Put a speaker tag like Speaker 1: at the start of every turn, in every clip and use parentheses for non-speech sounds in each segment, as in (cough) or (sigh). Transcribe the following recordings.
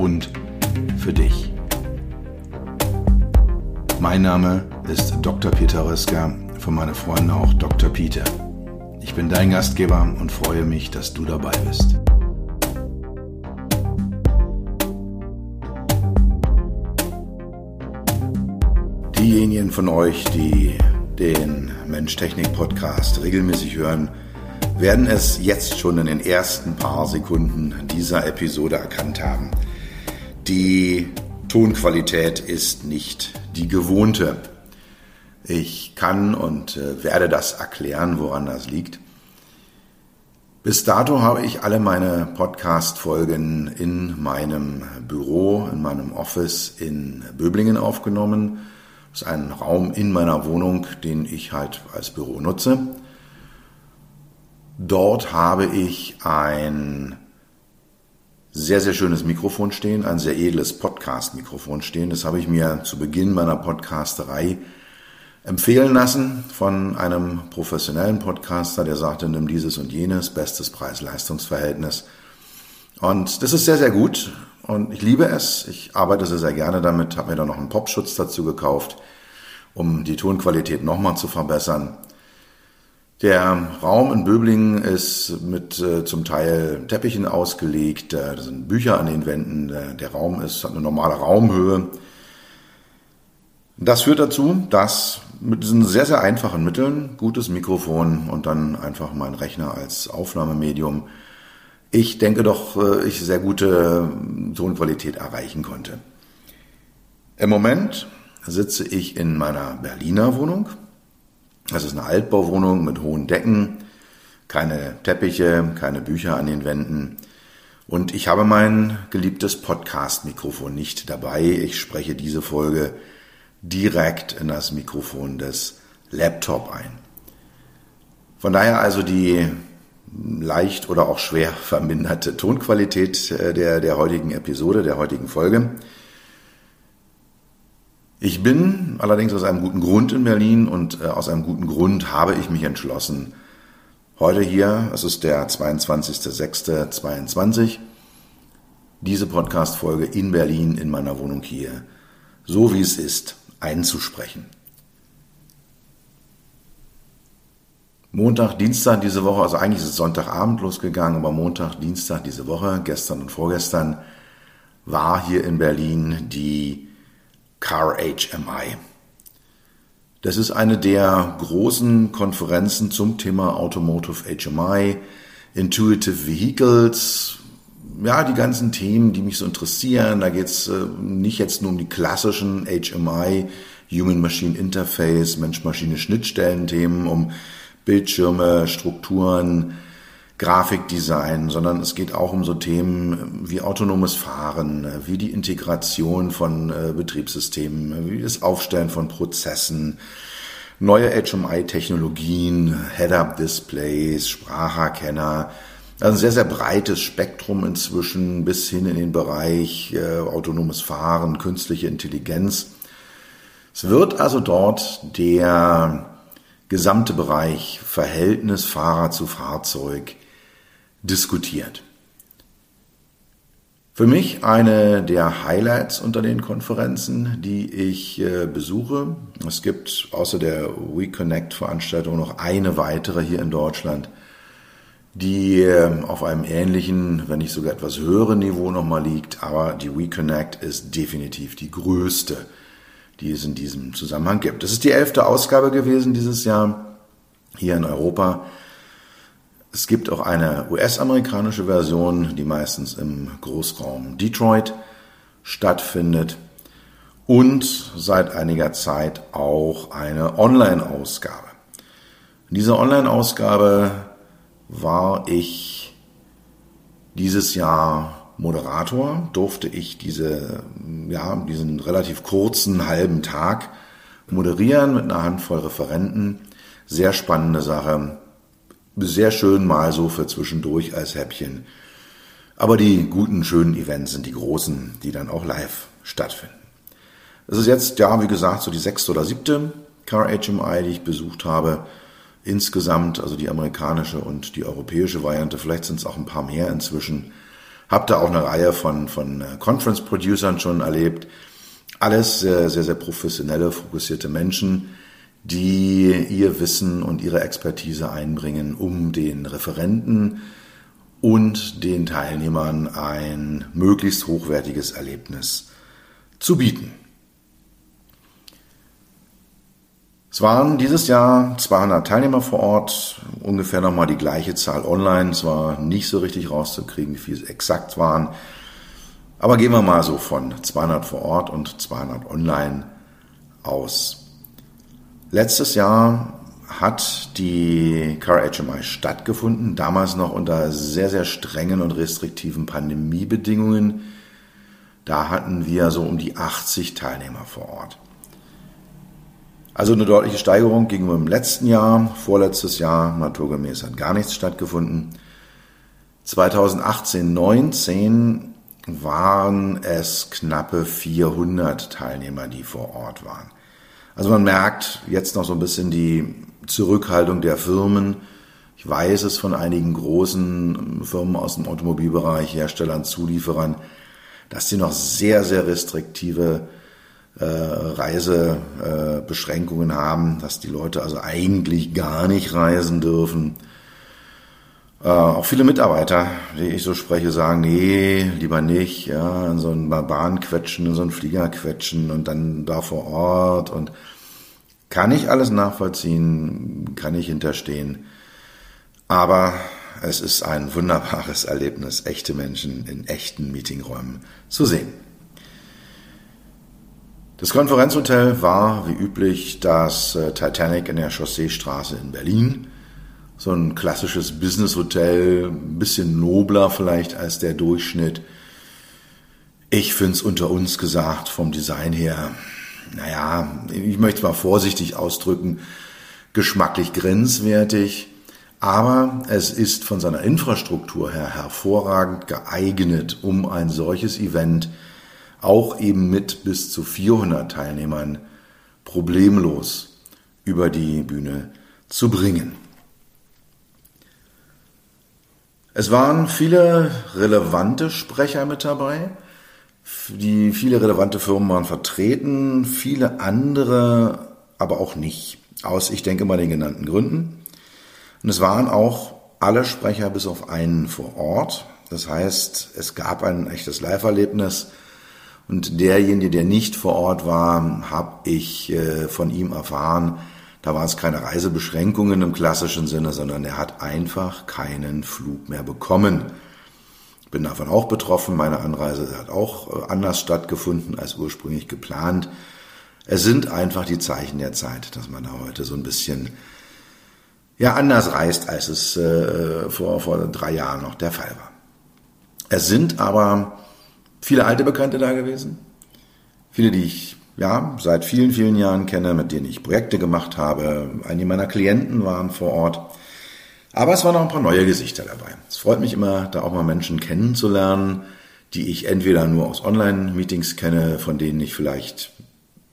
Speaker 1: und für dich. Mein Name ist Dr. Peter Röska, von meinen Freunden auch Dr. Peter. Ich bin dein Gastgeber und freue mich, dass du dabei bist. Diejenigen von euch, die den Mensch-Technik-Podcast regelmäßig hören, werden es jetzt schon in den ersten paar Sekunden dieser Episode erkannt haben. Die Tonqualität ist nicht die gewohnte. Ich kann und äh, werde das erklären, woran das liegt. Bis dato habe ich alle meine Podcast-Folgen in meinem Büro, in meinem Office in Böblingen aufgenommen. Das ist ein Raum in meiner Wohnung, den ich halt als Büro nutze. Dort habe ich ein sehr, sehr schönes Mikrofon stehen, ein sehr edles Podcast-Mikrofon stehen. Das habe ich mir zu Beginn meiner Podcasterei empfehlen lassen von einem professionellen Podcaster, der sagte, nimm dieses und jenes, bestes Preis-Leistungs-Verhältnis. Und das ist sehr, sehr gut und ich liebe es. Ich arbeite sehr, sehr gerne damit, habe mir da noch einen Popschutz dazu gekauft, um die Tonqualität nochmal zu verbessern. Der Raum in Böblingen ist mit äh, zum Teil Teppichen ausgelegt, äh, da sind Bücher an den Wänden, der, der Raum ist, hat eine normale Raumhöhe. Das führt dazu, dass mit diesen sehr, sehr einfachen Mitteln, gutes Mikrofon und dann einfach mein Rechner als Aufnahmemedium, ich denke doch, äh, ich sehr gute Tonqualität erreichen konnte. Im Moment sitze ich in meiner Berliner Wohnung, das ist eine Altbauwohnung mit hohen Decken, keine Teppiche, keine Bücher an den Wänden. Und ich habe mein geliebtes Podcast-Mikrofon nicht dabei. Ich spreche diese Folge direkt in das Mikrofon des Laptop ein. Von daher also die leicht oder auch schwer (laughs) verminderte Tonqualität äh, der, der heutigen Episode, der heutigen Folge. Ich bin allerdings aus einem guten Grund in Berlin und äh, aus einem guten Grund habe ich mich entschlossen, heute hier, es ist der 22.06.22, diese Podcast-Folge in Berlin in meiner Wohnung hier, so wie es ist, einzusprechen. Montag, Dienstag diese Woche, also eigentlich ist es Sonntagabend losgegangen, aber Montag, Dienstag diese Woche, gestern und vorgestern, war hier in Berlin die Car HMI. Das ist eine der großen Konferenzen zum Thema Automotive HMI, Intuitive Vehicles, ja, die ganzen Themen, die mich so interessieren. Da geht's äh, nicht jetzt nur um die klassischen HMI, Human-Machine Interface, Mensch-Maschine-Schnittstellen-Themen, um Bildschirme, Strukturen, Grafikdesign, sondern es geht auch um so Themen wie autonomes Fahren, wie die Integration von äh, Betriebssystemen, wie das Aufstellen von Prozessen, neue HMI-Technologien, Head-Up-Displays, Spracherkenner. Also ein sehr, sehr breites Spektrum inzwischen bis hin in den Bereich äh, autonomes Fahren, künstliche Intelligenz. Es wird also dort der gesamte Bereich Verhältnis Fahrer zu Fahrzeug diskutiert. Für mich eine der Highlights unter den Konferenzen, die ich äh, besuche. Es gibt außer der WeConnect-Veranstaltung noch eine weitere hier in Deutschland, die äh, auf einem ähnlichen, wenn nicht sogar etwas höheren Niveau nochmal liegt. Aber die WeConnect ist definitiv die größte, die es in diesem Zusammenhang gibt. Es ist die elfte Ausgabe gewesen dieses Jahr hier in Europa. Es gibt auch eine US-amerikanische Version, die meistens im Großraum Detroit stattfindet und seit einiger Zeit auch eine Online-Ausgabe. In dieser Online-Ausgabe war ich dieses Jahr Moderator durfte ich diese, ja, diesen relativ kurzen halben Tag moderieren mit einer Handvoll Referenten. Sehr spannende Sache. Sehr schön mal so für zwischendurch als Häppchen. Aber die guten, schönen Events sind die großen, die dann auch live stattfinden. Es ist jetzt, ja, wie gesagt, so die sechste oder siebte Car HMI, die ich besucht habe. Insgesamt, also die amerikanische und die europäische Variante, vielleicht sind es auch ein paar mehr inzwischen. Hab da auch eine Reihe von, von äh, Conference-Producern schon erlebt. Alles sehr, sehr, sehr professionelle, fokussierte Menschen, die ihr Wissen und ihre Expertise einbringen, um den Referenten und den Teilnehmern ein möglichst hochwertiges Erlebnis zu bieten. Es waren dieses Jahr 200 Teilnehmer vor Ort, ungefähr nochmal die gleiche Zahl online. Es war nicht so richtig rauszukriegen, wie viele es exakt waren. Aber gehen wir mal so von 200 vor Ort und 200 online aus. Letztes Jahr hat die Car HMI stattgefunden, damals noch unter sehr, sehr strengen und restriktiven Pandemiebedingungen. Da hatten wir so um die 80 Teilnehmer vor Ort. Also eine deutliche Steigerung gegenüber dem letzten Jahr. Vorletztes Jahr, naturgemäß, hat gar nichts stattgefunden. 2018, 19 waren es knappe 400 Teilnehmer, die vor Ort waren. Also man merkt jetzt noch so ein bisschen die Zurückhaltung der Firmen. Ich weiß es von einigen großen Firmen aus dem Automobilbereich, Herstellern, Zulieferern, dass sie noch sehr, sehr restriktive äh, Reisebeschränkungen äh, haben, dass die Leute also eigentlich gar nicht reisen dürfen. Äh, auch viele Mitarbeiter, die ich so spreche, sagen, nee, lieber nicht, ja, in so einen Bahn quetschen, in so einen Flieger quetschen und dann da vor Ort und kann ich alles nachvollziehen, kann ich hinterstehen. Aber es ist ein wunderbares Erlebnis, echte Menschen in echten Meetingräumen zu sehen. Das Konferenzhotel war wie üblich das äh, Titanic in der Chausseestraße in Berlin. So ein klassisches Businesshotel, ein bisschen nobler vielleicht als der Durchschnitt. Ich finde es unter uns gesagt vom Design her, naja, ich möchte es mal vorsichtig ausdrücken, geschmacklich grenzwertig. Aber es ist von seiner Infrastruktur her hervorragend geeignet, um ein solches Event auch eben mit bis zu 400 Teilnehmern problemlos über die Bühne zu bringen. Es waren viele relevante Sprecher mit dabei. Die viele relevante Firmen waren vertreten, viele andere aber auch nicht. Aus, ich denke mal, den genannten Gründen. Und es waren auch alle Sprecher bis auf einen vor Ort. Das heißt, es gab ein echtes Live-Erlebnis und derjenige, der nicht vor Ort war, habe ich äh, von ihm erfahren, da waren es keine Reisebeschränkungen im klassischen Sinne, sondern er hat einfach keinen Flug mehr bekommen. Bin davon auch betroffen. Meine Anreise hat auch äh, anders stattgefunden als ursprünglich geplant. Es sind einfach die Zeichen der Zeit, dass man da heute so ein bisschen ja anders reist, als es äh, vor, vor drei Jahren noch der Fall war. Es sind aber viele alte Bekannte da gewesen. Viele, die ich ja seit vielen, vielen Jahren kenne, mit denen ich Projekte gemacht habe. Einige meiner Klienten waren vor Ort. Aber es waren auch ein paar neue Gesichter dabei. Es freut mich immer, da auch mal Menschen kennenzulernen, die ich entweder nur aus Online-Meetings kenne, von denen ich vielleicht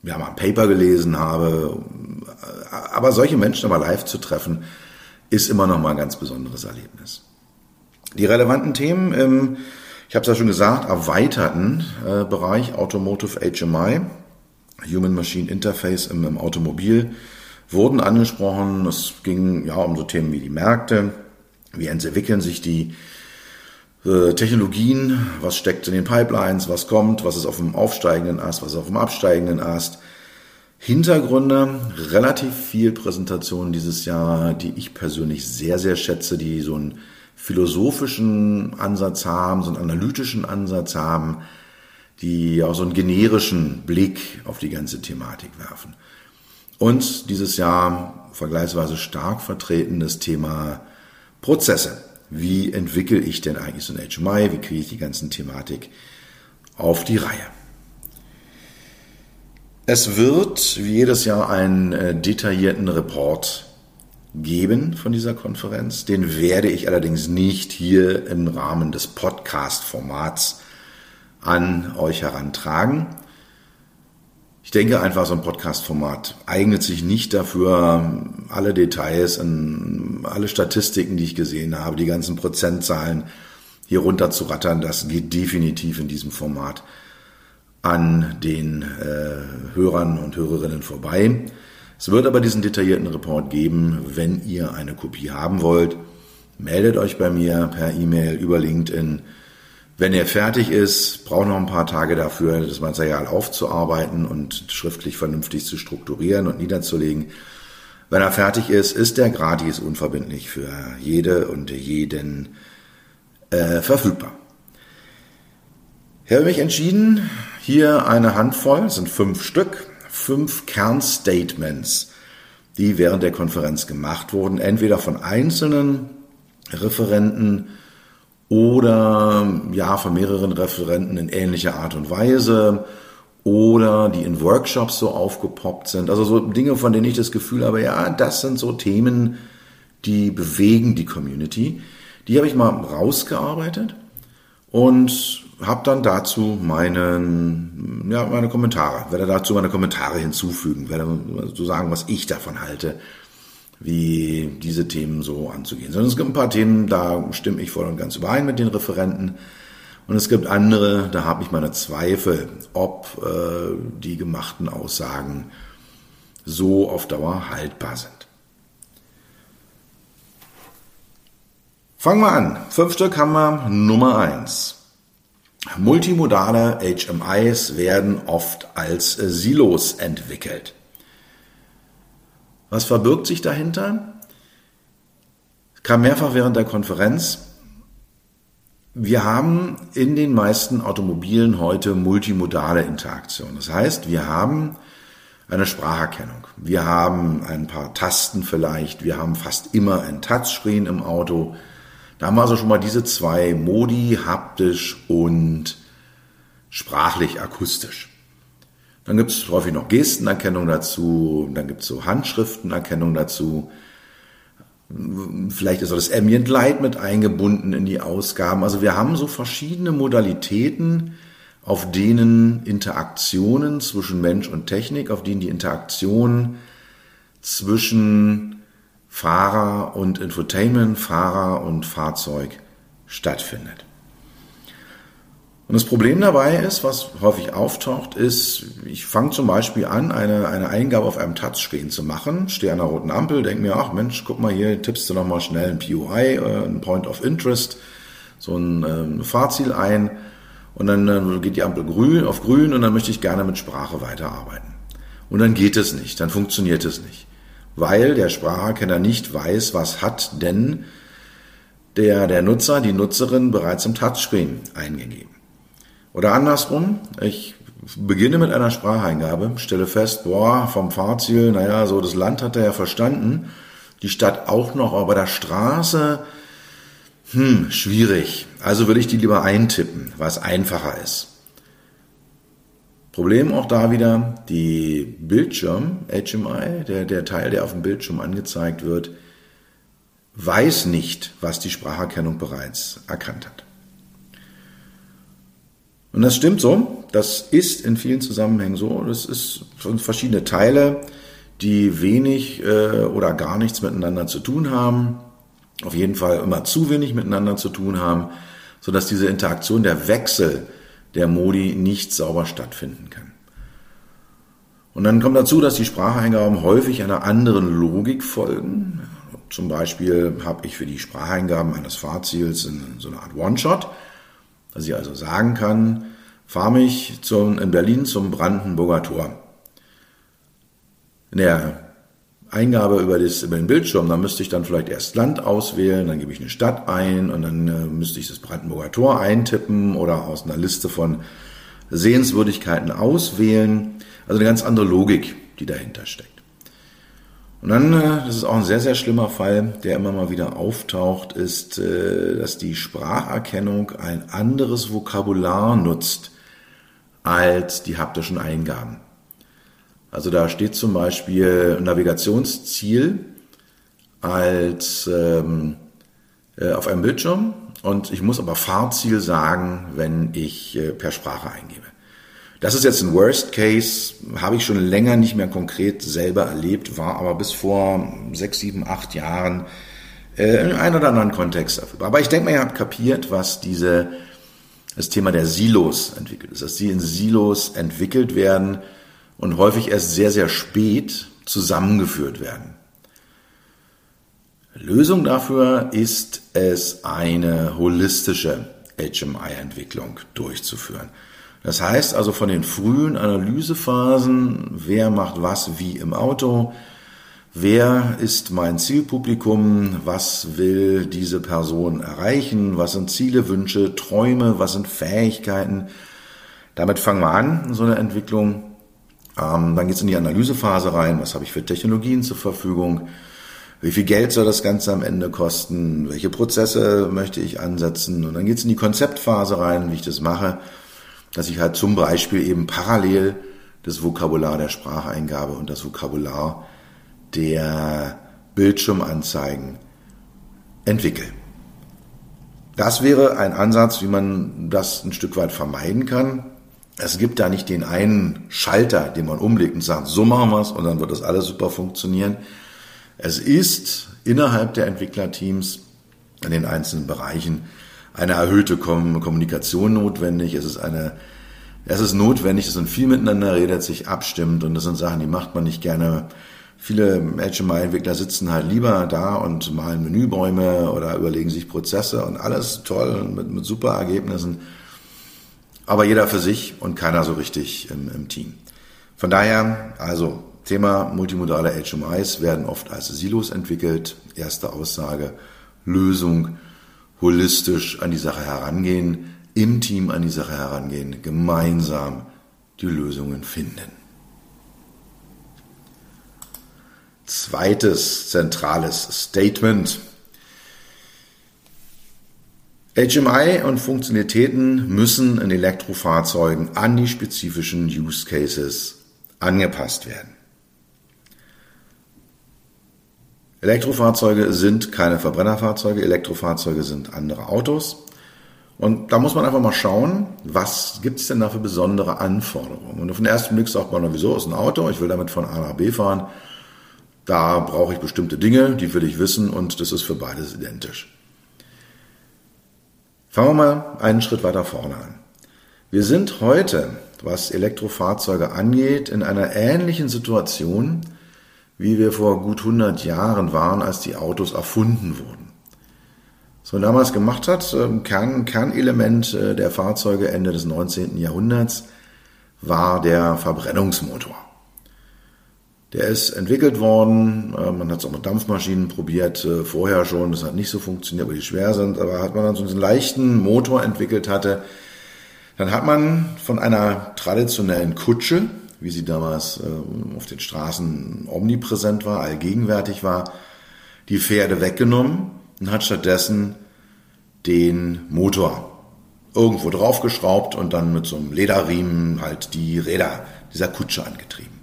Speaker 1: ja, mal ein Paper gelesen habe. Aber solche Menschen aber live zu treffen, ist immer noch mal ein ganz besonderes Erlebnis. Die relevanten Themen im ich habe es ja schon gesagt, erweiterten äh, Bereich Automotive HMI, Human Machine Interface im, im Automobil, wurden angesprochen. Es ging ja um so Themen wie die Märkte, wie entwickeln sich die äh, Technologien, was steckt in den Pipelines, was kommt, was ist auf dem aufsteigenden Ast, was ist auf dem absteigenden Ast. Hintergründe, relativ viel Präsentationen dieses Jahr, die ich persönlich sehr, sehr schätze, die so ein philosophischen Ansatz haben, so einen analytischen Ansatz haben, die auch so einen generischen Blick auf die ganze Thematik werfen. Und dieses Jahr vergleichsweise stark vertreten das Thema Prozesse. Wie entwickle ich denn eigentlich so ein HMI? Wie kriege ich die ganzen Thematik auf die Reihe? Es wird wie jedes Jahr einen äh, detaillierten Report geben von dieser Konferenz. Den werde ich allerdings nicht hier im Rahmen des Podcast-Formats an euch herantragen. Ich denke einfach, so ein Podcast-Format eignet sich nicht dafür, alle Details alle Statistiken, die ich gesehen habe, die ganzen Prozentzahlen hier runter zu rattern. Das geht definitiv in diesem Format an den äh, Hörern und Hörerinnen vorbei. Es wird aber diesen detaillierten Report geben, wenn ihr eine Kopie haben wollt. Meldet euch bei mir per E-Mail über LinkedIn wenn er fertig ist, braucht noch ein paar Tage dafür, das Material aufzuarbeiten und schriftlich vernünftig zu strukturieren und niederzulegen. Wenn er fertig ist, ist er gratis unverbindlich für jede und jeden äh, verfügbar. Ich habe mich entschieden, hier eine Handvoll, es sind fünf Stück, fünf Kernstatements, die während der Konferenz gemacht wurden, entweder von einzelnen Referenten, oder ja von mehreren Referenten in ähnlicher Art und Weise oder die in Workshops so aufgepoppt sind. Also so Dinge, von denen ich das Gefühl habe, ja, das sind so Themen, die bewegen die Community. Die habe ich mal rausgearbeitet und habe dann dazu meinen, ja, meine Kommentare, werde dazu meine Kommentare hinzufügen, werde so sagen, was ich davon halte wie diese Themen so anzugehen. Sondern es gibt ein paar Themen, da stimme ich voll und ganz überein mit den Referenten. Und es gibt andere, da habe ich meine Zweifel, ob äh, die gemachten Aussagen so auf Dauer haltbar sind. Fangen wir an. Fünf Stück haben wir. Nummer eins. Multimodale HMIs werden oft als Silos entwickelt. Was verbirgt sich dahinter? Es kam mehrfach während der Konferenz. Wir haben in den meisten Automobilen heute multimodale Interaktion. Das heißt, wir haben eine Spracherkennung. Wir haben ein paar Tasten vielleicht. Wir haben fast immer ein Touchscreen im Auto. Da haben wir also schon mal diese zwei Modi, haptisch und sprachlich akustisch. Dann gibt es häufig noch Gestenerkennung dazu, dann gibt es so Handschriftenerkennung dazu. Vielleicht ist auch das Ambient Light mit eingebunden in die Ausgaben. Also wir haben so verschiedene Modalitäten, auf denen Interaktionen zwischen Mensch und Technik, auf denen die Interaktion zwischen Fahrer und Infotainment, Fahrer und Fahrzeug stattfindet. Und das Problem dabei ist, was häufig auftaucht, ist, ich fange zum Beispiel an, eine, eine Eingabe auf einem Touchscreen zu machen, stehe an einer roten Ampel, denke mir, ach Mensch, guck mal hier, tippst du nochmal schnell ein POI, äh, ein Point of Interest, so ein ähm, Fahrziel ein und dann äh, geht die Ampel grün, auf grün und dann möchte ich gerne mit Sprache weiterarbeiten. Und dann geht es nicht, dann funktioniert es nicht, weil der Spracherkenner nicht weiß, was hat denn der, der Nutzer, die Nutzerin bereits im Touchscreen eingegeben. Oder andersrum, ich beginne mit einer Spracheingabe, stelle fest, boah, vom Fahrziel, naja, so das Land hat er ja verstanden, die Stadt auch noch, aber der Straße, hm, schwierig. Also würde ich die lieber eintippen, was einfacher ist. Problem auch da wieder, die Bildschirm, HMI, der, der Teil, der auf dem Bildschirm angezeigt wird, weiß nicht, was die Spracherkennung bereits erkannt hat. Und das stimmt so. Das ist in vielen Zusammenhängen so. Das ist verschiedene Teile, die wenig äh, oder gar nichts miteinander zu tun haben. Auf jeden Fall immer zu wenig miteinander zu tun haben, sodass diese Interaktion, der Wechsel der Modi nicht sauber stattfinden kann. Und dann kommt dazu, dass die Spracheingaben häufig einer anderen Logik folgen. Zum Beispiel habe ich für die Spracheingaben eines Fahrziels so eine Art One-Shot dass ich also sagen kann, fahre mich zum, in Berlin zum Brandenburger Tor. In der Eingabe über, das, über den Bildschirm, da müsste ich dann vielleicht erst Land auswählen, dann gebe ich eine Stadt ein und dann äh, müsste ich das Brandenburger Tor eintippen oder aus einer Liste von Sehenswürdigkeiten auswählen. Also eine ganz andere Logik, die dahinter steckt. Und dann, äh, das ist auch ein sehr, sehr schlimmer Fall, der immer mal wieder auftaucht, ist, äh, dass die Spracherkennung ein anderes Vokabular nutzt als die haptischen Eingaben. Also da steht zum Beispiel Navigationsziel als ähm, äh, auf einem Bildschirm und ich muss aber Fahrziel sagen, wenn ich per Sprache eingebe. Das ist jetzt ein Worst Case, habe ich schon länger nicht mehr konkret selber erlebt, war aber bis vor sechs, sieben, acht Jahren äh, in einem oder anderen Kontext dafür. Aber ich denke mal, ihr habt kapiert, was diese, das Thema der Silos entwickelt ist, dass sie in Silos entwickelt werden und häufig erst sehr, sehr spät zusammengeführt werden. Lösung dafür ist es, eine holistische HMI-Entwicklung durchzuführen. Das heißt also von den frühen Analysephasen, wer macht was wie im Auto, wer ist mein Zielpublikum, was will diese Person erreichen, was sind Ziele, Wünsche, Träume, was sind Fähigkeiten. Damit fangen wir an, so eine Entwicklung. Ähm, dann geht es in die Analysephase rein, was habe ich für Technologien zur Verfügung, wie viel Geld soll das Ganze am Ende kosten, welche Prozesse möchte ich ansetzen? Und dann geht es in die Konzeptphase rein, wie ich das mache dass ich halt zum Beispiel eben parallel das Vokabular der Spracheingabe und das Vokabular der Bildschirmanzeigen entwickle. Das wäre ein Ansatz, wie man das ein Stück weit vermeiden kann. Es gibt da nicht den einen Schalter, den man umlegt und sagt, so machen wir es und dann wird das alles super funktionieren. Es ist innerhalb der Entwicklerteams in den einzelnen Bereichen eine erhöhte Kommunikation notwendig. Es ist eine, es ist notwendig, dass man viel miteinander redet, sich abstimmt und das sind Sachen, die macht man nicht gerne. Viele HMI-Entwickler sitzen halt lieber da und malen Menübäume oder überlegen sich Prozesse und alles toll mit, mit super Ergebnissen. Aber jeder für sich und keiner so richtig im, im Team. Von daher, also Thema multimodale HMIs werden oft als Silos entwickelt. Erste Aussage, Lösung holistisch an die Sache herangehen, im Team an die Sache herangehen, gemeinsam die Lösungen finden. Zweites zentrales Statement. HMI und Funktionalitäten müssen in Elektrofahrzeugen an die spezifischen Use Cases angepasst werden. Elektrofahrzeuge sind keine Verbrennerfahrzeuge, Elektrofahrzeuge sind andere Autos. Und da muss man einfach mal schauen, was gibt es denn da für besondere Anforderungen. Und auf den ersten Blick sagt man, wieso ist ein Auto, ich will damit von A nach B fahren. Da brauche ich bestimmte Dinge, die will ich wissen und das ist für beides identisch. Fangen wir mal einen Schritt weiter vorne an. Wir sind heute, was Elektrofahrzeuge angeht, in einer ähnlichen Situation, wie wir vor gut 100 Jahren waren, als die Autos erfunden wurden. Was man damals gemacht hat, ähm, Kern, Kernelement äh, der Fahrzeuge Ende des 19. Jahrhunderts war der Verbrennungsmotor. Der ist entwickelt worden, äh, man hat es auch mit Dampfmaschinen probiert, äh, vorher schon, das hat nicht so funktioniert, weil die schwer sind, aber hat man dann so einen leichten Motor entwickelt hatte, dann hat man von einer traditionellen Kutsche, wie sie damals äh, auf den Straßen omnipräsent war, allgegenwärtig war, die Pferde weggenommen und hat stattdessen den Motor irgendwo draufgeschraubt und dann mit so einem Lederriemen halt die Räder dieser Kutsche angetrieben.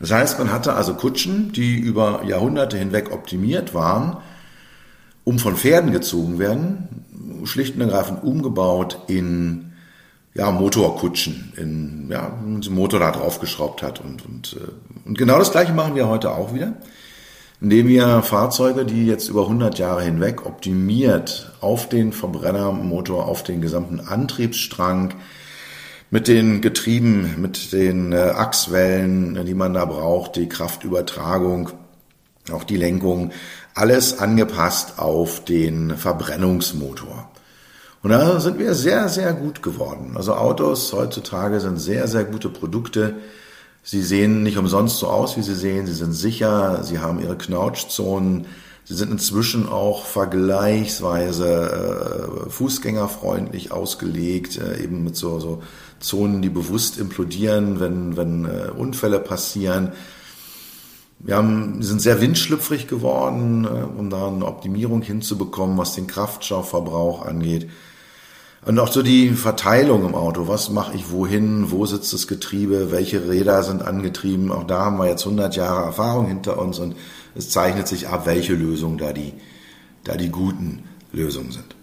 Speaker 1: Das heißt, man hatte also Kutschen, die über Jahrhunderte hinweg optimiert waren, um von Pferden gezogen werden, schlicht und ergreifend umgebaut in ja, Motorkutschen, in, ja, ein Motor da draufgeschraubt hat. Und, und, äh, und genau das Gleiche machen wir heute auch wieder, indem wir Fahrzeuge, die jetzt über 100 Jahre hinweg optimiert auf den Verbrennermotor, auf den gesamten Antriebsstrang, mit den Getrieben, mit den äh, Achswellen, die man da braucht, die Kraftübertragung, auch die Lenkung, alles angepasst auf den Verbrennungsmotor. Und da sind wir sehr, sehr gut geworden. Also Autos heutzutage sind sehr, sehr gute Produkte. Sie sehen nicht umsonst so aus, wie sie sehen. Sie sind sicher, sie haben ihre Knautschzonen. Sie sind inzwischen auch vergleichsweise äh, fußgängerfreundlich ausgelegt, äh, eben mit so, so Zonen, die bewusst implodieren, wenn, wenn äh, Unfälle passieren. Wir haben, sind sehr windschlüpfrig geworden, äh, um da eine Optimierung hinzubekommen, was den Kraftstoffverbrauch angeht. Und auch so die Verteilung im Auto. Was mache ich wohin? Wo sitzt das Getriebe? Welche Räder sind angetrieben? Auch da haben wir jetzt 100 Jahre Erfahrung hinter uns und es zeichnet sich ab, welche Lösungen da die, da die guten Lösungen sind.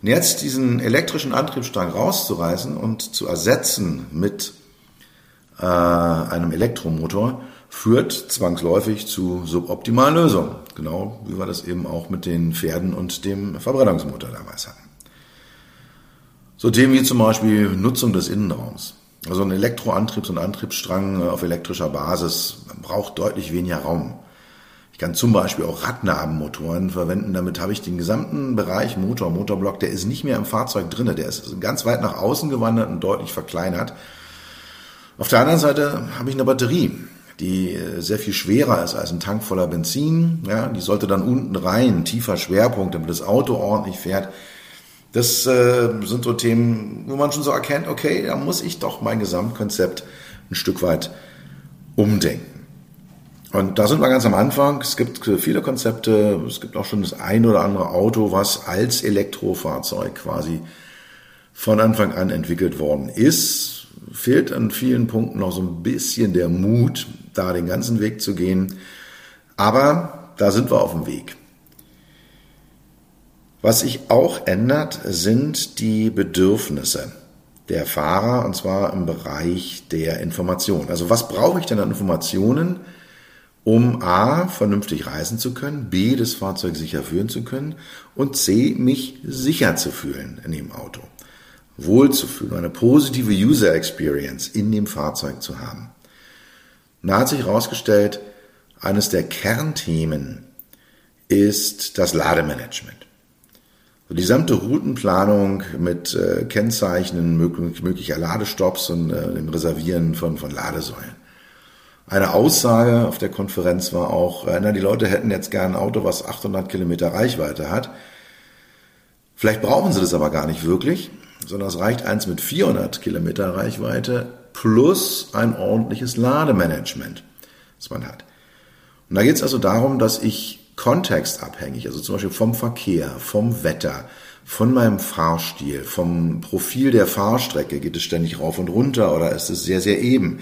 Speaker 1: Und jetzt diesen elektrischen Antriebsstrang rauszureißen und zu ersetzen mit äh, einem Elektromotor, führt zwangsläufig zu suboptimalen Lösungen. Genau wie wir das eben auch mit den Pferden und dem Verbrennungsmotor damals hatten. So Themen wie zum Beispiel Nutzung des Innenraums. Also ein Elektroantriebs- und Antriebsstrang äh, auf elektrischer Basis braucht deutlich weniger Raum. Ich kann zum Beispiel auch Radnabenmotoren verwenden. Damit habe ich den gesamten Bereich Motor, Motorblock, der ist nicht mehr im Fahrzeug drinne. Der ist ganz weit nach außen gewandert und deutlich verkleinert. Auf der anderen Seite habe ich eine Batterie die äh, sehr viel schwerer ist als ein Tank voller Benzin. Ja, die sollte dann unten rein, tiefer Schwerpunkt, damit das Auto ordentlich fährt. Das äh, sind so Themen, wo man schon so erkennt, okay, da muss ich doch mein Gesamtkonzept ein Stück weit umdenken. Und da sind wir ganz am Anfang. Es gibt viele Konzepte. Es gibt auch schon das ein oder andere Auto, was als Elektrofahrzeug quasi von Anfang an entwickelt worden ist. Fehlt an vielen Punkten noch so ein bisschen der Mut, da den ganzen Weg zu gehen. Aber da sind wir auf dem Weg. Was sich auch ändert, sind die Bedürfnisse der Fahrer und zwar im Bereich der Information. Also was brauche ich denn an Informationen, um A, vernünftig reisen zu können, B, das Fahrzeug sicher führen zu können und C, mich sicher zu fühlen in dem Auto. Wohl zu fühlen, eine positive User Experience in dem Fahrzeug zu haben. Und da hat sich herausgestellt, eines der Kernthemen ist das Lademanagement. Die gesamte Routenplanung mit äh, Kennzeichnen möglich, möglicher Ladestops und äh, dem Reservieren von, von Ladesäulen. Eine Aussage auf der Konferenz war auch, äh, na, die Leute hätten jetzt gern ein Auto, was 800 Kilometer Reichweite hat. Vielleicht brauchen sie das aber gar nicht wirklich, sondern es reicht eins mit 400 Kilometer Reichweite plus ein ordentliches Lademanagement, das man hat. Und da geht es also darum, dass ich kontextabhängig, also zum Beispiel vom Verkehr, vom Wetter, von meinem Fahrstil, vom Profil der Fahrstrecke, geht es ständig rauf und runter oder ist es sehr, sehr eben,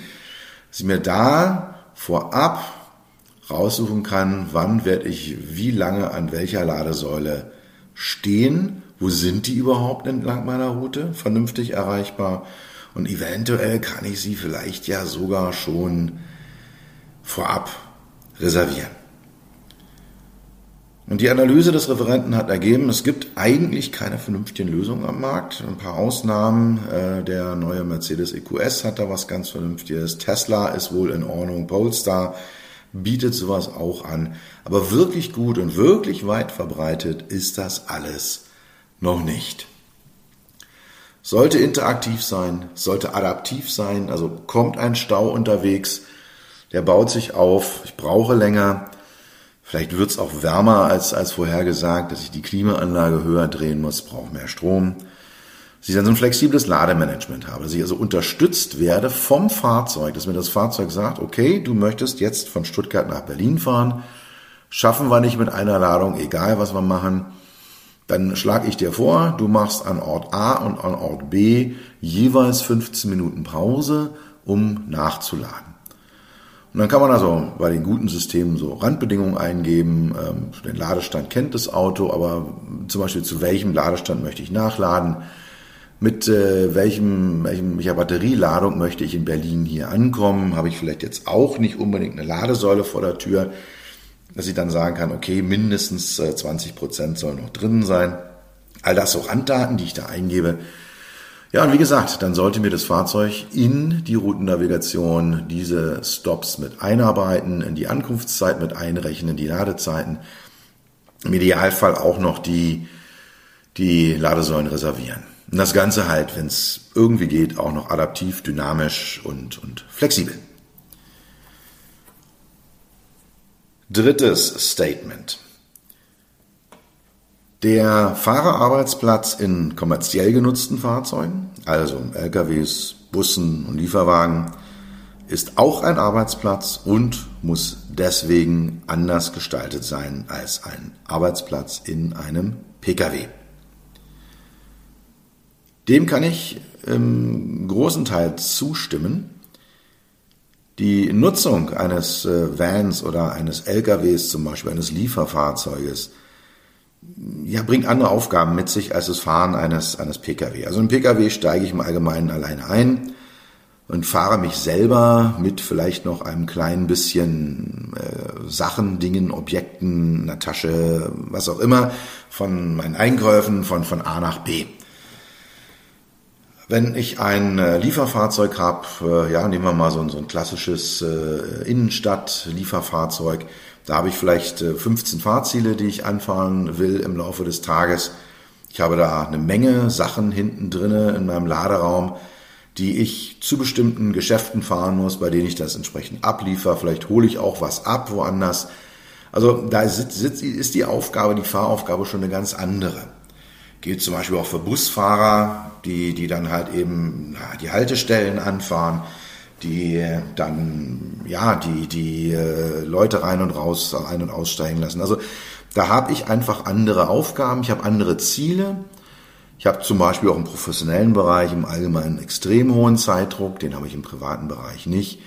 Speaker 1: dass ich mir da vorab raussuchen kann, wann werde ich wie lange an welcher Ladesäule stehen, wo sind die überhaupt entlang meiner Route, vernünftig erreichbar und eventuell kann ich sie vielleicht ja sogar schon vorab reservieren. Und die Analyse des Referenten hat ergeben, es gibt eigentlich keine vernünftigen Lösungen am Markt. Ein paar Ausnahmen. Äh, der neue Mercedes EQS hat da was ganz Vernünftiges. Tesla ist wohl in Ordnung. Polestar bietet sowas auch an. Aber wirklich gut und wirklich weit verbreitet ist das alles noch nicht sollte interaktiv sein, sollte adaptiv sein, also kommt ein Stau unterwegs, der baut sich auf, ich brauche länger, vielleicht wird es auch wärmer als, als vorhergesagt, dass ich die Klimaanlage höher drehen muss, brauche mehr Strom. Dass ich dann so ein flexibles Lademanagement habe, dass ich also unterstützt werde vom Fahrzeug, dass mir das Fahrzeug sagt, okay, du möchtest jetzt von Stuttgart nach Berlin fahren, schaffen wir nicht mit einer Ladung, egal was wir machen, dann schlage ich dir vor, du machst an Ort A und an Ort B jeweils 15 Minuten Pause, um nachzuladen. Und dann kann man also bei den guten Systemen so Randbedingungen eingeben. Ähm, den Ladestand kennt das Auto, aber zum Beispiel zu welchem Ladestand möchte ich nachladen? Mit äh, welchem, welchem, welcher Batterieladung möchte ich in Berlin hier ankommen? Habe ich vielleicht jetzt auch nicht unbedingt eine Ladesäule vor der Tür? dass ich dann sagen kann, okay, mindestens 20 äh, Prozent soll noch drin sein. All das so Randdaten, die ich da eingebe. Ja, und wie gesagt, dann sollte mir das Fahrzeug in die Routennavigation diese Stops mit einarbeiten, in die Ankunftszeit mit einrechnen, die Ladezeiten. Im Idealfall auch noch die, die Ladesäulen reservieren. Und das Ganze halt, wenn es irgendwie geht, auch noch adaptiv, dynamisch und, und flexibel. Drittes Statement. Der Fahrerarbeitsplatz in kommerziell genutzten Fahrzeugen, also LKWs, Bussen und Lieferwagen, ist auch ein Arbeitsplatz und muss deswegen anders gestaltet sein als ein Arbeitsplatz in einem Pkw. Dem kann ich im großen Teil zustimmen. Die Nutzung eines äh, Vans oder eines LKWs, zum Beispiel eines Lieferfahrzeuges, ja, bringt andere Aufgaben mit sich als das Fahren eines, eines Pkw. Also im Pkw steige ich im Allgemeinen alleine ein und fahre mich selber mit vielleicht noch einem kleinen bisschen äh, Sachen, Dingen, Objekten, einer Tasche, was auch immer, von meinen Einkäufen von, von A nach B. Wenn ich ein äh, Lieferfahrzeug habe, äh, ja, nehmen wir mal so ein, so ein klassisches äh, Innenstadt-Lieferfahrzeug, da habe ich vielleicht 15 Fahrziele, die ich anfahren will im Laufe des Tages. Ich habe da eine Menge Sachen hinten drinne in meinem Laderaum, die ich zu bestimmten Geschäften fahren muss, bei denen ich das entsprechend abliefer. Vielleicht hole ich auch was ab woanders. Also da ist die Aufgabe, die Fahraufgabe schon eine ganz andere. Gilt zum Beispiel auch für Busfahrer, die, die dann halt eben na, die Haltestellen anfahren, die dann ja die, die äh, Leute rein und raus, ein- und aussteigen lassen. Also da habe ich einfach andere Aufgaben, ich habe andere Ziele. Ich habe zum Beispiel auch im professionellen Bereich im Allgemeinen extrem hohen Zeitdruck, den habe ich im privaten Bereich nicht.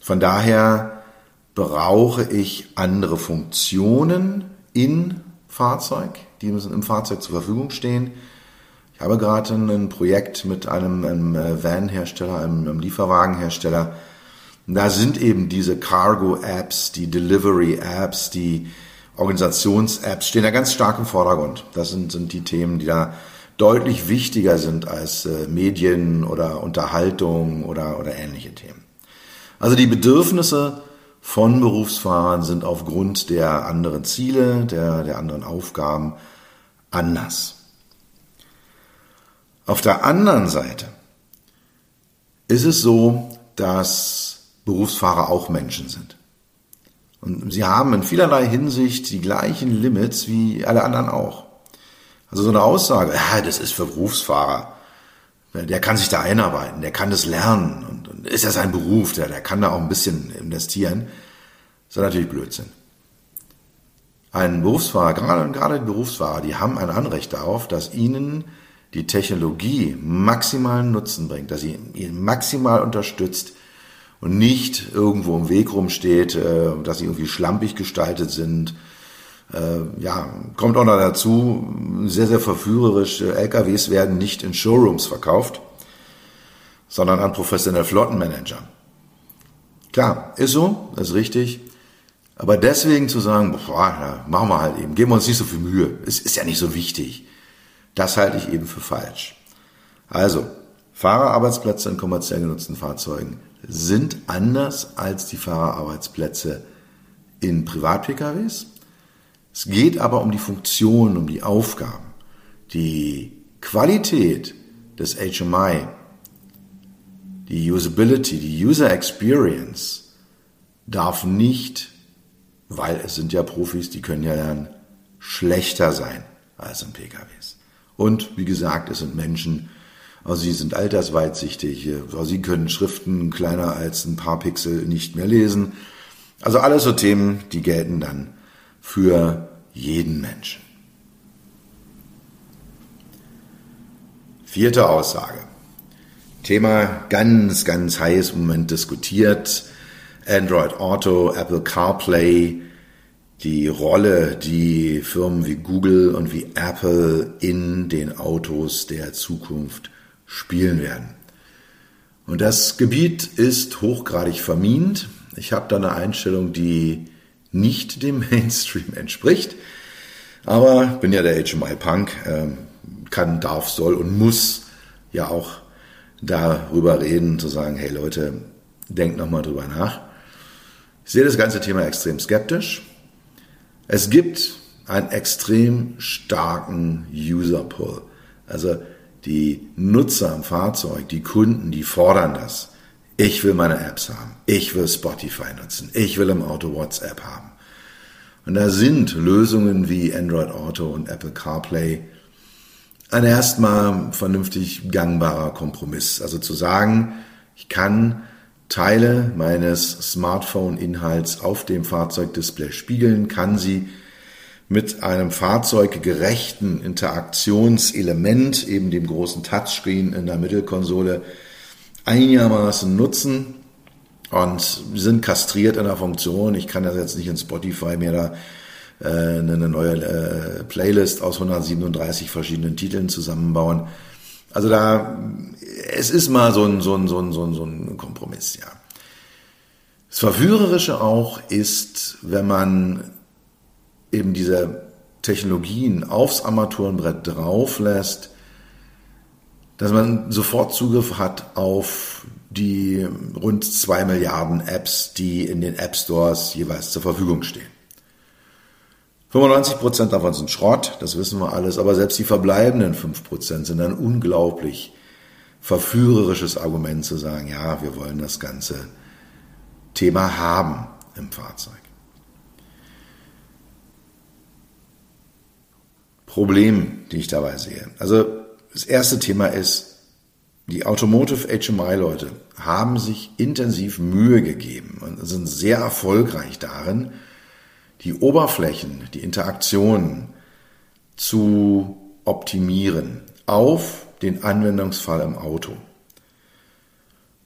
Speaker 1: Von daher brauche ich andere Funktionen in Fahrzeug, die müssen im Fahrzeug zur Verfügung stehen. Ich habe gerade ein Projekt mit einem, einem äh, Van-Hersteller, einem, einem Lieferwagenhersteller. Da sind eben diese Cargo-Apps, die Delivery-Apps, die Organisations-Apps stehen da ganz stark im Vordergrund. Das sind, sind die Themen, die da deutlich wichtiger sind als äh, Medien oder Unterhaltung oder, oder ähnliche Themen. Also die Bedürfnisse von Berufsfahrern sind aufgrund der anderen Ziele, der, der anderen Aufgaben anders. Auf der anderen Seite ist es so, dass Berufsfahrer auch Menschen sind. Und sie haben in vielerlei Hinsicht die gleichen Limits wie alle anderen auch. Also so eine Aussage, ja, das ist für Berufsfahrer, der kann sich da einarbeiten, der kann das lernen ist ja sein Beruf, der, der kann da auch ein bisschen investieren. Das ist natürlich Blödsinn. Ein Berufsfahrer, gerade, gerade die Berufsfahrer, die haben ein Anrecht darauf, dass ihnen die Technologie maximalen Nutzen bringt, dass sie ihn maximal unterstützt und nicht irgendwo im Weg rumsteht, äh, dass sie irgendwie schlampig gestaltet sind. Äh, ja, kommt auch noch dazu, sehr, sehr verführerisch, LKWs werden nicht in Showrooms verkauft, sondern an professionelle Flottenmanager. Klar, ist so, ist richtig. Aber deswegen zu sagen, boah, ja, machen wir halt eben, geben wir uns nicht so viel Mühe, es ist ja nicht so wichtig. Das halte ich eben für falsch. Also, Fahrerarbeitsplätze in kommerziell genutzten Fahrzeugen sind anders als die Fahrerarbeitsplätze in Privat-PKWs. Es geht aber um die Funktion, um die Aufgaben. Die Qualität des HMI, die Usability, die User Experience darf nicht, weil es sind ja Profis, die können ja lernen, schlechter sein als in PKWs. Und wie gesagt, es sind Menschen, also sie sind altersweitsichtig, also sie können Schriften kleiner als ein paar Pixel nicht mehr lesen. Also alles so Themen, die gelten dann für jeden Menschen. Vierte Aussage. Thema ganz, ganz heiß im Moment diskutiert. Android Auto, Apple CarPlay, die Rolle, die Firmen wie Google und wie Apple in den Autos der Zukunft spielen werden. Und das Gebiet ist hochgradig vermint. Ich habe da eine Einstellung, die nicht dem (laughs) Mainstream entspricht. Aber bin ja der HMI-Punk, äh, kann, darf, soll und muss ja auch darüber reden, zu sagen, hey Leute, denkt nochmal drüber nach. Ich sehe das ganze Thema extrem skeptisch. Es gibt einen extrem starken User-Pull. Also die Nutzer am Fahrzeug, die Kunden, die fordern das. Ich will meine Apps haben. Ich will Spotify nutzen. Ich will im Auto WhatsApp haben. Und da sind Lösungen wie Android Auto und Apple CarPlay ein erstmal vernünftig gangbarer Kompromiss. Also zu sagen, ich kann Teile meines Smartphone-Inhalts auf dem Fahrzeugdisplay spiegeln, kann sie mit einem fahrzeuggerechten Interaktionselement, eben dem großen Touchscreen in der Mittelkonsole, einigermaßen nutzen und sind kastriert in der Funktion. Ich kann das jetzt nicht in Spotify mir da äh, eine neue äh, Playlist aus 137 verschiedenen Titeln zusammenbauen. Also da, es ist mal so ein, so ein, so ein, so ein, so ein Kompromiss, ja. Das Verführerische auch ist, wenn man eben diese Technologien aufs Armaturenbrett drauf lässt, dass man sofort Zugriff hat auf die rund zwei Milliarden Apps, die in den App Stores jeweils zur Verfügung stehen. 95 Prozent davon sind Schrott, das wissen wir alles, aber selbst die verbleibenden 5 Prozent sind ein unglaublich verführerisches Argument zu sagen, ja, wir wollen das ganze Thema haben im Fahrzeug. Problem, die ich dabei sehe. Also das erste Thema ist, die Automotive HMI-Leute haben sich intensiv Mühe gegeben und sind sehr erfolgreich darin, die Oberflächen, die Interaktionen zu optimieren auf den Anwendungsfall im Auto.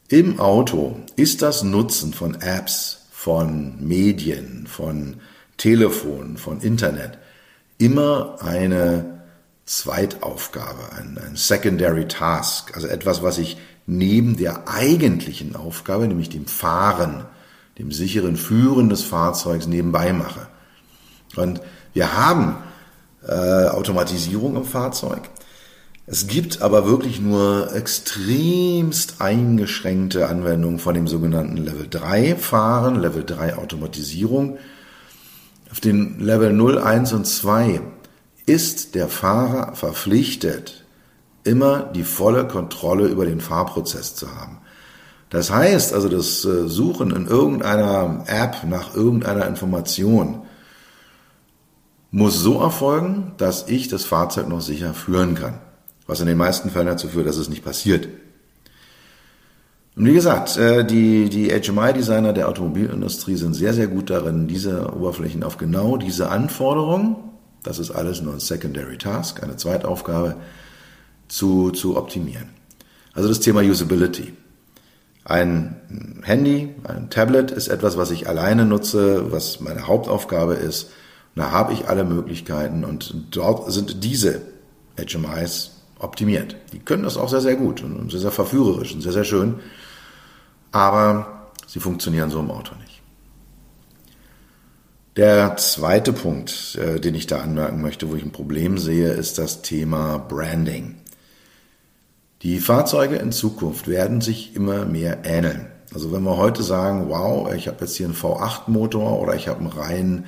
Speaker 1: Im Auto ist das Nutzen von Apps, von Medien, von Telefon, von Internet immer eine Zweitaufgabe, ein, ein Secondary Task, also etwas, was ich neben der eigentlichen Aufgabe, nämlich dem Fahren, dem sicheren Führen des Fahrzeugs nebenbei mache. Und wir haben äh, Automatisierung im Fahrzeug. Es gibt aber wirklich nur extremst eingeschränkte Anwendungen von dem sogenannten Level 3 Fahren, Level 3 Automatisierung. Auf den Level 0, 1 und 2 ist der Fahrer verpflichtet, immer die volle Kontrolle über den Fahrprozess zu haben. Das heißt also, das äh, Suchen in irgendeiner App nach irgendeiner Information muss so erfolgen, dass ich das Fahrzeug noch sicher führen kann. Was in den meisten Fällen dazu führt, dass es nicht passiert. Und wie gesagt, äh, die, die HMI-Designer der Automobilindustrie sind sehr, sehr gut darin, diese Oberflächen auf genau diese Anforderungen, das ist alles nur ein Secondary Task, eine Zweitaufgabe, zu, zu optimieren. Also das Thema Usability. Ein Handy, ein Tablet ist etwas, was ich alleine nutze, was meine Hauptaufgabe ist. da habe ich alle Möglichkeiten und dort sind diese HMIs optimiert. Die können das auch sehr, sehr gut und sehr, sehr verführerisch und sehr, sehr schön. Aber sie funktionieren so im Auto nicht. Der zweite Punkt, äh, den ich da anmerken möchte, wo ich ein Problem sehe, ist das Thema Branding. Die Fahrzeuge in Zukunft werden sich immer mehr ähneln. Also wenn wir heute sagen, wow, ich habe jetzt hier einen V8-Motor oder ich habe einen reinen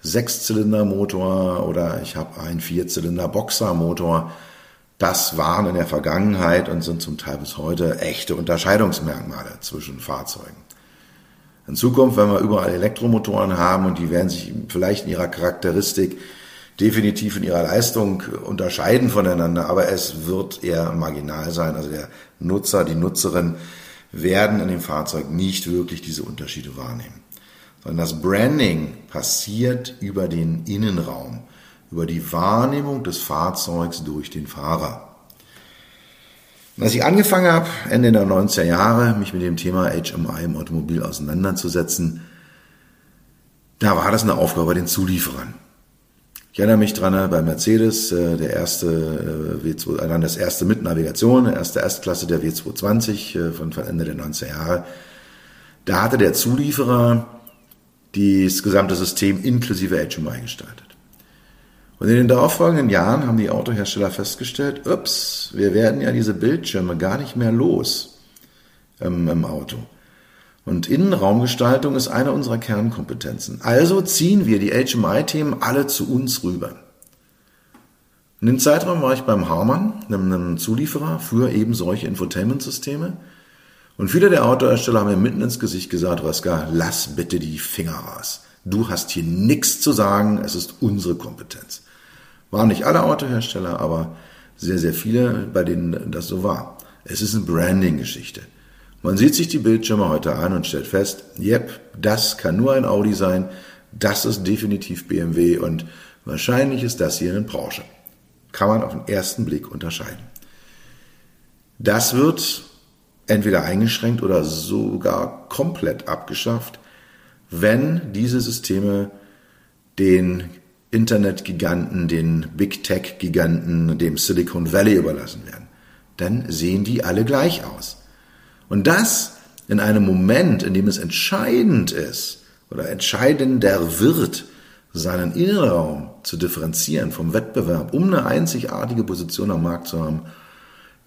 Speaker 1: Sechszylinder-Motor oder ich habe einen Vierzylinder-Boxer-Motor, das waren in der Vergangenheit und sind zum Teil bis heute echte Unterscheidungsmerkmale zwischen Fahrzeugen. In Zukunft, wenn wir überall Elektromotoren haben und die werden sich vielleicht in ihrer Charakteristik definitiv in ihrer Leistung unterscheiden voneinander, aber es wird eher marginal sein. Also der Nutzer, die Nutzerin werden in dem Fahrzeug nicht wirklich diese Unterschiede wahrnehmen. Sondern das Branding passiert über den Innenraum, über die Wahrnehmung des Fahrzeugs durch den Fahrer. Und als ich angefangen habe, Ende der 90er Jahre, mich mit dem Thema HMI im Automobil auseinanderzusetzen, da war das eine Aufgabe bei den Zulieferern. Ich erinnere mich dran, äh, bei Mercedes, äh, der erste äh, W2, dann das erste mit Navigation, erste Erstklasse der W220 von, von Ende der 90er Jahre. Da hatte der Zulieferer das gesamte System inklusive HMI gestaltet. Und in den darauffolgenden Jahren haben die Autohersteller festgestellt, ups, wir werden ja diese Bildschirme gar nicht mehr los ähm, im Auto. Und Innenraumgestaltung ist eine unserer Kernkompetenzen. Also ziehen wir die HMI-Themen alle zu uns rüber. In dem Zeitraum war ich beim Harman, einem Zulieferer für eben solche Infotainment-Systeme. Und viele der Autohersteller haben mir mitten ins Gesicht gesagt, Raska, lass bitte die Finger raus. Du hast hier nichts zu sagen, es ist unsere Kompetenz. Waren nicht alle Autohersteller, aber sehr, sehr viele, bei denen das so war. Es ist eine Branding-Geschichte. Man sieht sich die Bildschirme heute an und stellt fest, yep, das kann nur ein Audi sein, das ist definitiv BMW und wahrscheinlich ist das hier ein Porsche. Kann man auf den ersten Blick unterscheiden. Das wird entweder eingeschränkt oder sogar komplett abgeschafft, wenn diese Systeme den Internetgiganten, den Big Tech-Giganten, dem Silicon Valley überlassen werden. Dann sehen die alle gleich aus. Und das in einem Moment, in dem es entscheidend ist oder entscheidender wird, seinen Innenraum zu differenzieren vom Wettbewerb, um eine einzigartige Position am Markt zu haben,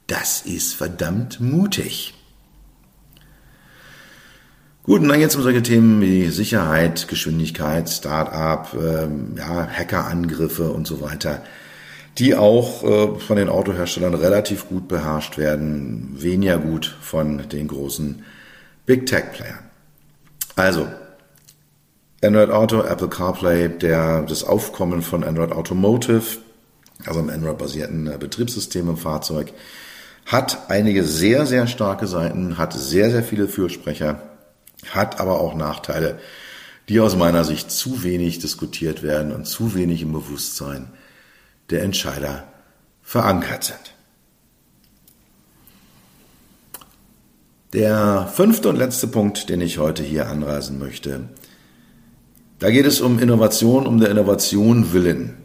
Speaker 1: das ist verdammt mutig. Gut, und dann jetzt um solche Themen wie Sicherheit, Geschwindigkeit, Start-up, ähm, ja, Hackerangriffe und so weiter, die auch äh, von den Autoherstellern relativ gut beherrscht werden, weniger gut von den großen Big Tech-Playern. Also, Android Auto, Apple CarPlay, der, das Aufkommen von Android Automotive, also einem Android-basierten äh, Betriebssystem im Fahrzeug, hat einige sehr, sehr starke Seiten, hat sehr, sehr viele Fürsprecher hat aber auch Nachteile, die aus meiner Sicht zu wenig diskutiert werden und zu wenig im Bewusstsein der Entscheider verankert sind. Der fünfte und letzte Punkt, den ich heute hier anreisen möchte, da geht es um Innovation, um der Innovation willen.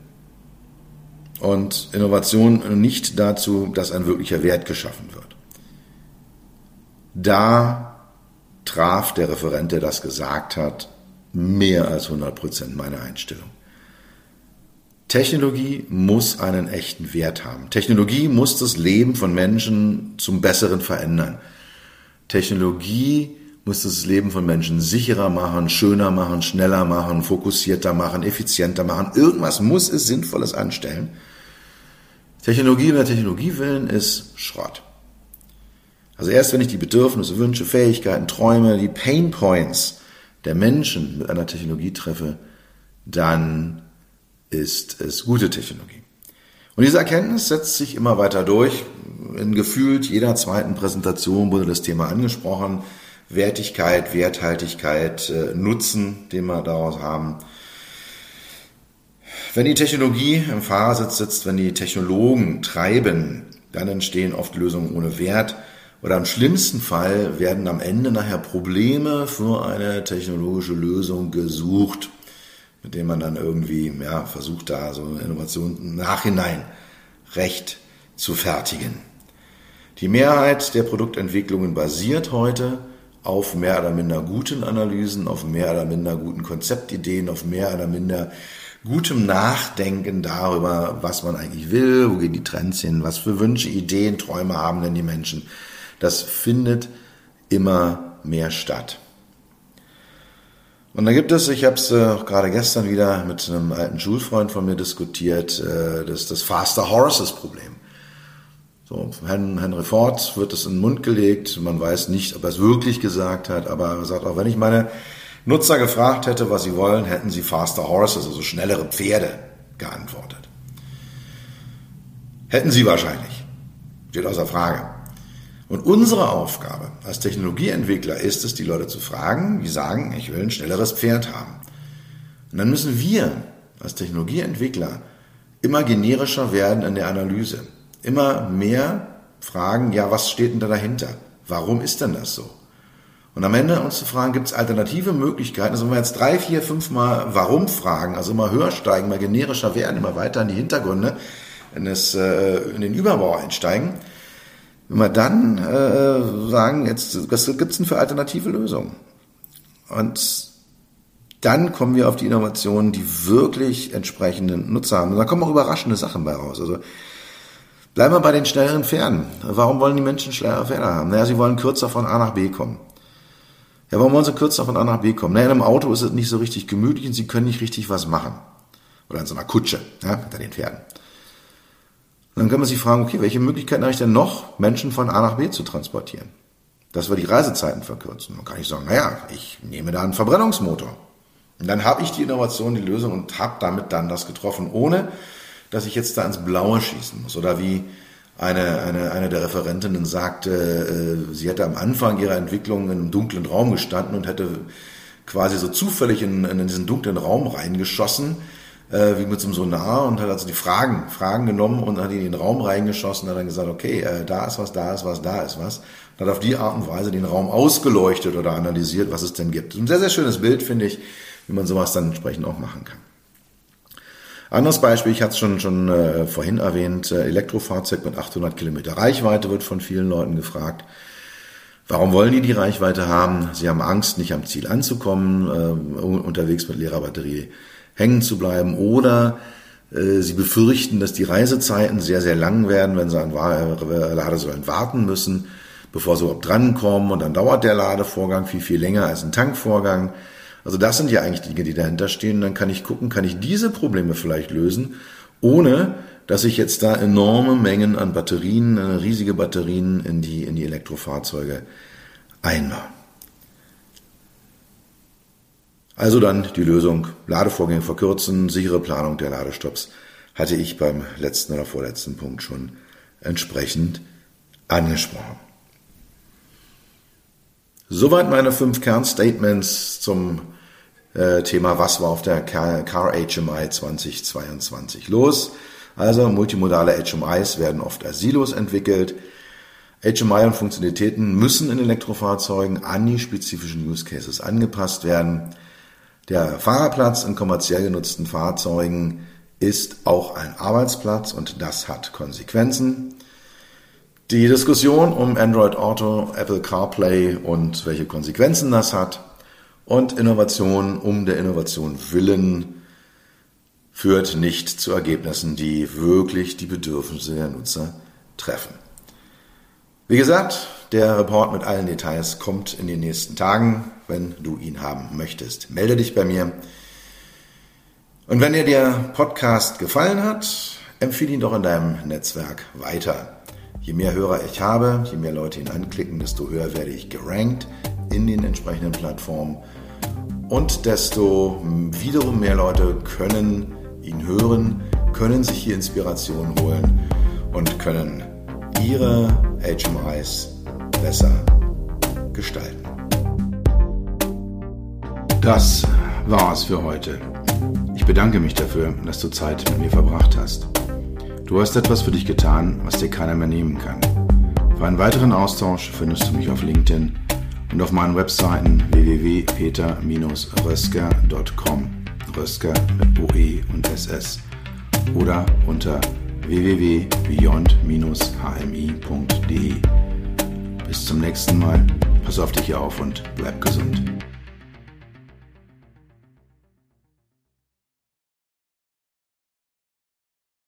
Speaker 1: Und Innovation nicht dazu, dass ein wirklicher Wert geschaffen wird. Da traf der Referent, der das gesagt hat, mehr als 100 Prozent meine Einstellung. Technologie muss einen echten Wert haben. Technologie muss das Leben von Menschen zum Besseren verändern. Technologie muss das Leben von Menschen sicherer machen, schöner machen, schneller machen, fokussierter machen, effizienter machen. Irgendwas muss es Sinnvolles anstellen. Technologie, wer Technologie willen, ist Schrott. Also erst wenn ich die Bedürfnisse, Wünsche, Fähigkeiten, Träume, die Pain Points der Menschen mit einer Technologie treffe, dann ist es gute Technologie. Und diese Erkenntnis setzt sich immer weiter durch. In gefühlt jeder zweiten Präsentation wurde das Thema angesprochen. Wertigkeit, Werthaltigkeit, äh, Nutzen, den wir daraus haben. Wenn die Technologie im Fahrersitz sitzt, wenn die Technologen treiben, dann entstehen oft Lösungen ohne Wert. Oder im schlimmsten Fall werden am Ende nachher Probleme für eine technologische Lösung gesucht, mit dem man dann irgendwie ja, versucht, da so eine Innovation im Nachhinein recht zu fertigen. Die Mehrheit der Produktentwicklungen basiert heute auf mehr oder minder guten Analysen, auf mehr oder minder guten Konzeptideen, auf mehr oder minder gutem Nachdenken darüber, was man eigentlich will, wo gehen die Trends hin, was für Wünsche, Ideen, Träume haben denn die Menschen. Das findet immer mehr statt. Und da gibt es, ich habe es äh, gerade gestern wieder mit einem alten Schulfreund von mir diskutiert, äh, das, das Faster Horses Problem. So, Herrn, Henry Ford wird es in den Mund gelegt, man weiß nicht, ob er es wirklich gesagt hat, aber er sagt auch, wenn ich meine Nutzer gefragt hätte, was sie wollen, hätten sie Faster Horses, also schnellere Pferde, geantwortet. Hätten sie wahrscheinlich. Steht außer Frage. Und unsere Aufgabe als Technologieentwickler ist es, die Leute zu fragen, die sagen, ich will ein schnelleres Pferd haben. Und dann müssen wir als Technologieentwickler immer generischer werden in der Analyse. Immer mehr fragen, ja, was steht denn da dahinter? Warum ist denn das so? Und am Ende uns zu fragen, gibt es alternative Möglichkeiten? Also wenn wir jetzt drei, vier, fünf Mal Warum fragen, also immer höher steigen, mal generischer werden, immer weiter in die Hintergründe, in, das, äh, in den Überbau einsteigen, wenn wir dann äh, sagen, jetzt, was gibt's denn für alternative Lösungen? Und dann kommen wir auf die Innovationen, die wirklich entsprechenden Nutzer haben. Und da kommen auch überraschende Sachen bei raus. Also bleiben wir bei den schnelleren Pferden. Warum wollen die Menschen schnellere Pferde haben? Naja, sie wollen kürzer von A nach B kommen. Ja, warum wollen sie kürzer von A nach B kommen? Naja, in einem Auto ist es nicht so richtig gemütlich und sie können nicht richtig was machen. Oder in so einer Kutsche, ja, hinter den Pferden. Und dann kann man sich fragen, okay, welche Möglichkeiten habe ich denn noch, Menschen von A nach B zu transportieren? Dass wir die Reisezeiten verkürzen. Man kann ich sagen, naja, ich nehme da einen Verbrennungsmotor. Und dann habe ich die Innovation, die Lösung und habe damit dann das getroffen, ohne dass ich jetzt da ins Blaue schießen muss. Oder wie eine, eine, eine der Referentinnen sagte, äh, sie hätte am Anfang ihrer Entwicklung in einem dunklen Raum gestanden und hätte quasi so zufällig in, in diesen dunklen Raum reingeschossen, äh, wie mit so einem Sonar und hat also die Fragen, Fragen genommen und hat in den Raum reingeschossen und hat dann gesagt, okay, äh, da ist was, da ist was, da ist was. Und hat auf die Art und Weise den Raum ausgeleuchtet oder analysiert, was es denn gibt. Ein sehr, sehr schönes Bild, finde ich, wie man sowas dann entsprechend auch machen kann. Anderes Beispiel, ich hatte es schon, schon äh, vorhin erwähnt, äh, Elektrofahrzeug mit 800 Kilometer Reichweite wird von vielen Leuten gefragt. Warum wollen die die Reichweite haben? Sie haben Angst, nicht am Ziel anzukommen, äh, unterwegs mit leerer Batterie hängen zu bleiben oder äh, sie befürchten, dass die Reisezeiten sehr, sehr lang werden, wenn sie an Ladesäulen warten müssen, bevor sie überhaupt drankommen und dann dauert der Ladevorgang viel, viel länger als ein Tankvorgang. Also das sind ja eigentlich Dinge, die dahinter stehen. Und dann kann ich gucken, kann ich diese Probleme vielleicht lösen, ohne dass ich jetzt da enorme Mengen an Batterien, äh, riesige Batterien in die, in die Elektrofahrzeuge einbaue. Also dann die Lösung, Ladevorgänge verkürzen, sichere Planung der Ladestopps, hatte ich beim letzten oder vorletzten Punkt schon entsprechend angesprochen. Soweit meine fünf Kernstatements zum äh, Thema, was war auf der Car, HMI 2022 los. Also multimodale HMIs werden oft als Silos entwickelt. HMI und Funktionalitäten müssen in Elektrofahrzeugen an die spezifischen Use Cases angepasst werden. Der Fahrerplatz in kommerziell genutzten Fahrzeugen ist auch ein Arbeitsplatz und das hat Konsequenzen. Die Diskussion um Android Auto, Apple CarPlay und welche Konsequenzen das hat und Innovation um der Innovation willen führt nicht zu Ergebnissen, die wirklich die Bedürfnisse der Nutzer treffen. Wie gesagt, der Report mit allen Details kommt in den nächsten Tagen. Wenn du ihn haben möchtest, melde dich bei mir. Und wenn dir der Podcast gefallen hat, empfehle ihn doch in deinem Netzwerk weiter. Je mehr Hörer ich habe, je mehr Leute ihn anklicken, desto höher werde ich gerankt in den entsprechenden Plattformen und desto wiederum mehr Leute können ihn hören, können sich hier Inspiration holen und können ihre HMIs besser gestalten. Das war's für heute. Ich bedanke mich dafür, dass du Zeit mit mir verbracht hast. Du hast etwas für dich getan, was dir keiner mehr nehmen kann. Für einen weiteren Austausch findest du mich auf LinkedIn und auf meinen Webseiten www.peter-rösker.com, Rösker mit OE und SS oder unter www.beyond-hmi.de. Bis zum nächsten Mal, pass auf dich auf und bleib gesund.